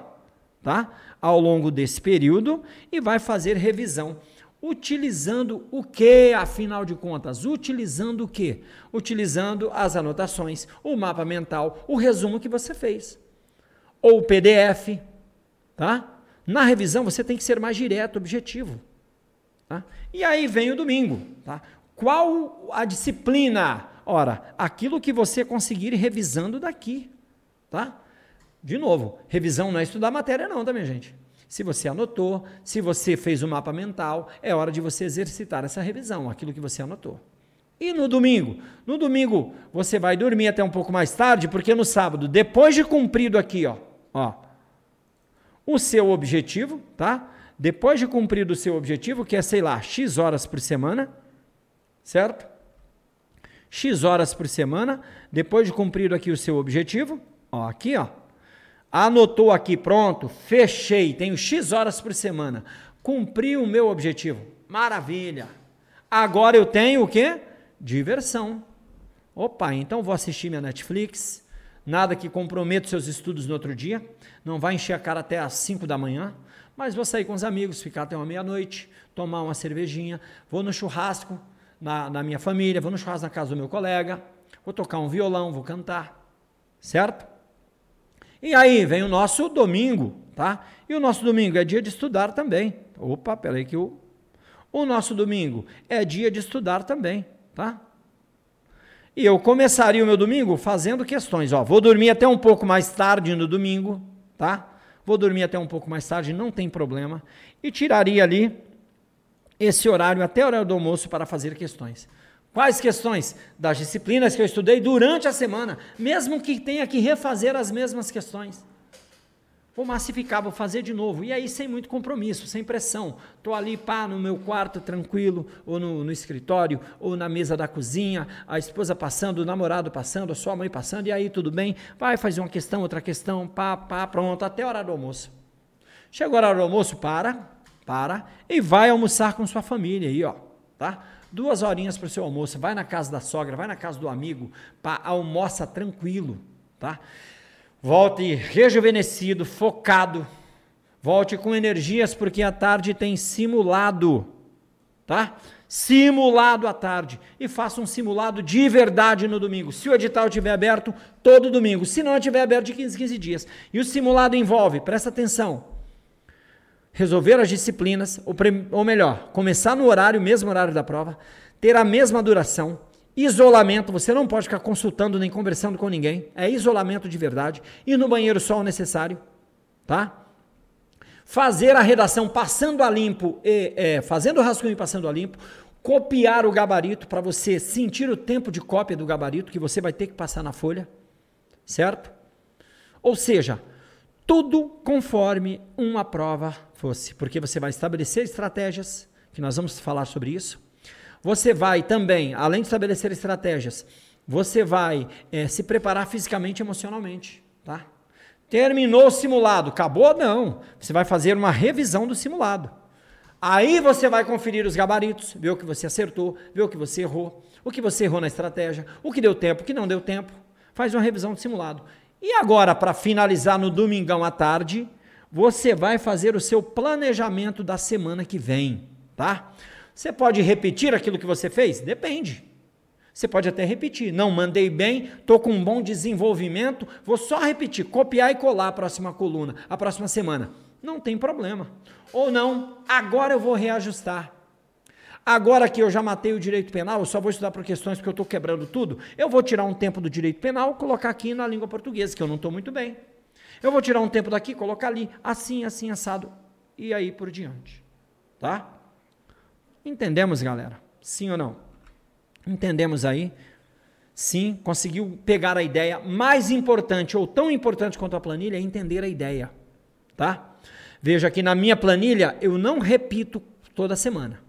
tá? Ao longo desse período e vai fazer revisão. Utilizando o que, afinal de contas? Utilizando o que? Utilizando as anotações, o mapa mental, o resumo que você fez. Ou o PDF, tá? Na revisão você tem que ser mais direto, objetivo. Tá? E aí vem o domingo, tá? Qual a disciplina? Ora, aquilo que você conseguir revisando daqui, tá? De novo, revisão não é estudar matéria não, tá, minha gente? Se você anotou, se você fez o mapa mental, é hora de você exercitar essa revisão, aquilo que você anotou. E no domingo? No domingo você vai dormir até um pouco mais tarde, porque no sábado, depois de cumprido aqui, ó, ó, o seu objetivo, tá? Depois de cumprido o seu objetivo, que é, sei lá, X horas por semana, certo? X horas por semana, depois de cumprido aqui o seu objetivo, ó, aqui, ó, Anotou aqui, pronto, fechei, tenho X horas por semana. Cumpri o meu objetivo. Maravilha. Agora eu tenho o quê? Diversão. Opa, então vou assistir minha Netflix. Nada que comprometa seus estudos no outro dia. Não vai encher a cara até às 5 da manhã. Mas vou sair com os amigos, ficar até uma meia-noite, tomar uma cervejinha. Vou no churrasco na, na minha família, vou no churrasco na casa do meu colega. Vou tocar um violão, vou cantar. Certo? E aí vem o nosso domingo, tá? E o nosso domingo é dia de estudar também. Opa, peraí que o o nosso domingo é dia de estudar também, tá? E eu começaria o meu domingo fazendo questões, ó, vou dormir até um pouco mais tarde no domingo, tá? Vou dormir até um pouco mais tarde, não tem problema, e tiraria ali esse horário até o horário do almoço para fazer questões. Quais questões? Das disciplinas que eu estudei durante a semana, mesmo que tenha que refazer as mesmas questões. Vou massificar, vou fazer de novo. E aí, sem muito compromisso, sem pressão. Estou ali, pá, no meu quarto, tranquilo, ou no, no, escritório, ou na mesa da cozinha, a esposa passando, o namorado passando, a sua mãe passando, e aí, tudo bem? Vai fazer uma questão, outra questão, pá, pá, pronto, até a hora do almoço. Chegou a hora do almoço, para, para, e vai almoçar com sua família aí, ó, tá? duas horinhas para o seu almoço, vai na casa da sogra, vai na casa do amigo, pá, almoça tranquilo, tá? Volte rejuvenescido, focado, volte com energias, porque a tarde tem simulado, tá? Simulado à tarde. E faça um simulado de verdade no domingo. Se o edital estiver aberto, todo domingo. Se não estiver aberto, de 15 15 dias. E o simulado envolve, presta atenção, resolver as disciplinas, ou, ou melhor, começar no horário, mesmo horário da prova, ter a mesma duração, isolamento, você não pode ficar consultando nem conversando com ninguém, é isolamento de verdade, e no banheiro só o necessário, tá? Fazer a redação passando a limpo, e, é, fazendo o rascunho e passando a limpo, copiar o gabarito para você sentir o tempo de cópia do gabarito que você vai ter que passar na folha, certo? Ou seja, tudo conforme uma prova fosse, porque você vai estabelecer estratégias, que nós vamos falar sobre isso. Você vai também, além de estabelecer estratégias, você vai é, se preparar fisicamente e emocionalmente, tá? Terminou o simulado, acabou? Não. Você vai fazer uma revisão do simulado. Aí você vai conferir os gabaritos, ver o que você acertou, ver o que você errou, o que você errou na estratégia, o que deu tempo, o que não deu tempo. Faz uma revisão do simulado. E agora, para finalizar no domingão à tarde, você vai fazer o seu planejamento da semana que vem, tá? Você pode repetir aquilo que você fez? Depende. Você pode até repetir. Não, mandei bem, estou com um bom desenvolvimento, vou só repetir, copiar e colar a próxima coluna, a próxima semana. Não tem problema. Ou não, agora eu vou reajustar. Agora que eu já matei o direito penal, eu só vou estudar por questões porque eu estou quebrando tudo. Eu vou tirar um tempo do direito penal, colocar aqui na língua portuguesa, que eu não estou muito bem. Eu vou tirar um tempo daqui, colocar ali, assim, assim, assado, e aí por diante. Tá? Entendemos, galera? Sim ou não? Entendemos aí? Sim, conseguiu pegar a ideia. Mais importante, ou tão importante quanto a planilha, é entender a ideia. Tá? Veja aqui na minha planilha, eu não repito toda semana.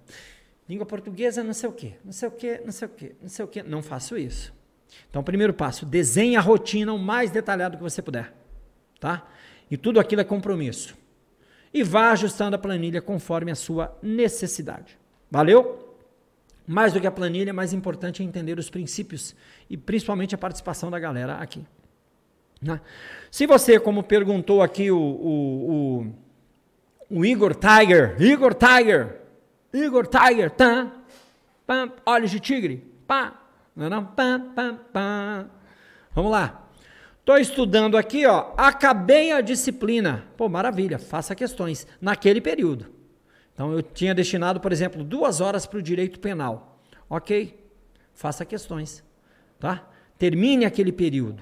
Língua portuguesa, não sei o quê, não sei o quê, não sei o quê, não sei o quê. Não faço isso. Então, primeiro passo, desenhe a rotina o mais detalhado que você puder. Tá? E tudo aquilo é compromisso. E vá ajustando a planilha conforme a sua necessidade. Valeu? Mais do que a planilha, mais importante é entender os princípios e principalmente a participação da galera aqui. Né? Se você, como perguntou aqui o, o, o, o Igor Tiger, Igor Tiger, Igor Tiger, tá? Pam, olhos de tigre, pá, não, é? Pam, pam, pam. Vamos lá. Estou estudando aqui, ó, acabei a disciplina. Pô, maravilha, faça questões naquele período. Então eu tinha destinado, por exemplo, duas horas para o direito penal. Ok, faça questões, tá? Termine aquele período.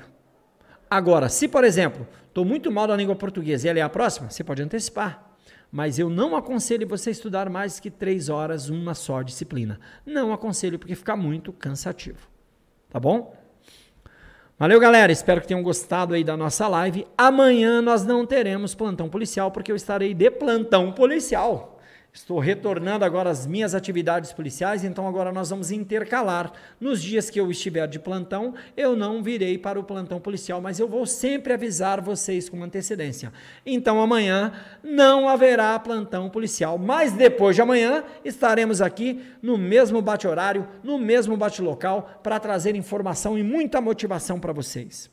Agora, se por exemplo, estou muito mal na língua portuguesa e ela é a próxima, você pode antecipar mas eu não aconselho você estudar mais que três horas uma só disciplina. Não aconselho porque fica muito cansativo. Tá bom? Valeu, galera. Espero que tenham gostado aí da nossa live. Amanhã nós não teremos plantão policial porque eu estarei de plantão policial. Estou retornando agora às minhas atividades policiais, então agora nós vamos intercalar. Nos dias que eu estiver de plantão, eu não virei para o plantão policial, mas eu vou sempre avisar vocês com antecedência. Então amanhã não haverá plantão policial, mas depois de amanhã estaremos aqui no mesmo bate-horário, no mesmo bate-local, para trazer informação e muita motivação para vocês.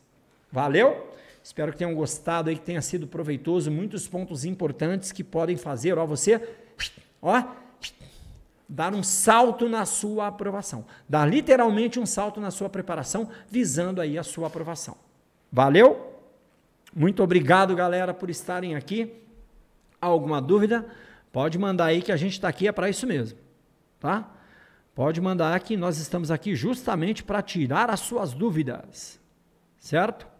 Valeu? Espero que tenham gostado aí, que tenha sido proveitoso, muitos pontos importantes que podem fazer, ó, você ó, dar um salto na sua aprovação. Dar literalmente um salto na sua preparação, visando aí a sua aprovação. Valeu? Muito obrigado, galera, por estarem aqui. Alguma dúvida? Pode mandar aí que a gente está aqui é para isso mesmo, tá? Pode mandar que nós estamos aqui justamente para tirar as suas dúvidas, certo?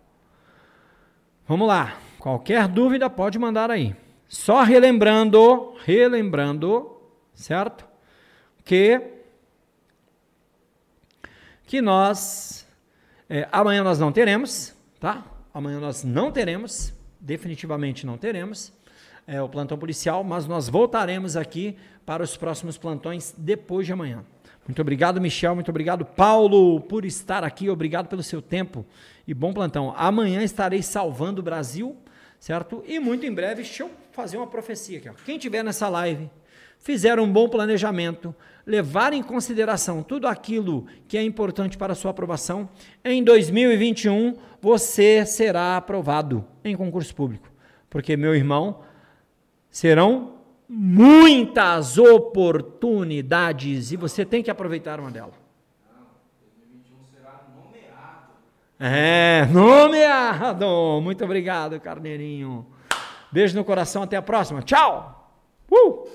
Vamos lá. Qualquer dúvida pode mandar aí. Só relembrando, relembrando, certo? Que que nós é, amanhã nós não teremos, tá? Amanhã nós não teremos, definitivamente não teremos é, o plantão policial, mas nós voltaremos aqui para os próximos plantões depois de amanhã. Muito obrigado, Michel. Muito obrigado, Paulo, por estar aqui. Obrigado pelo seu tempo e bom plantão. Amanhã estarei salvando o Brasil, certo? E muito em breve, deixa eu fazer uma profecia aqui. Ó. Quem tiver nessa live, fizer um bom planejamento, levar em consideração tudo aquilo que é importante para a sua aprovação, em 2021 você será aprovado em concurso público. Porque, meu irmão, serão muitas oportunidades e você tem que aproveitar uma delas. É, nomeado. Muito obrigado, Carneirinho. Beijo no coração, até a próxima. Tchau! Uh!